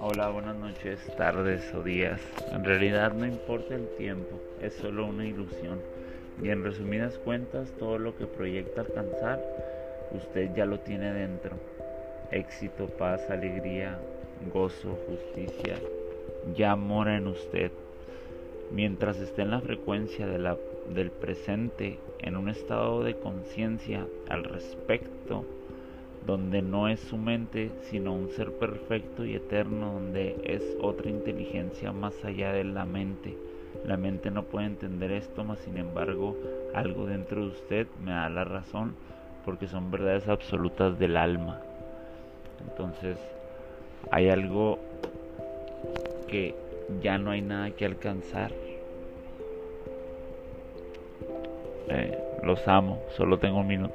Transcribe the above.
Hola, buenas noches, tardes o días. En realidad no importa el tiempo, es solo una ilusión. Y en resumidas cuentas, todo lo que proyecta alcanzar, usted ya lo tiene dentro. Éxito, paz, alegría, gozo, justicia, ya mora en usted. Mientras esté en la frecuencia de la, del presente, en un estado de conciencia al respecto, donde no es su mente, sino un ser perfecto y eterno, donde es otra inteligencia más allá de la mente. La mente no puede entender esto, mas sin embargo algo dentro de usted me da la razón, porque son verdades absolutas del alma. Entonces hay algo que ya no hay nada que alcanzar. Eh, los amo, solo tengo un minuto.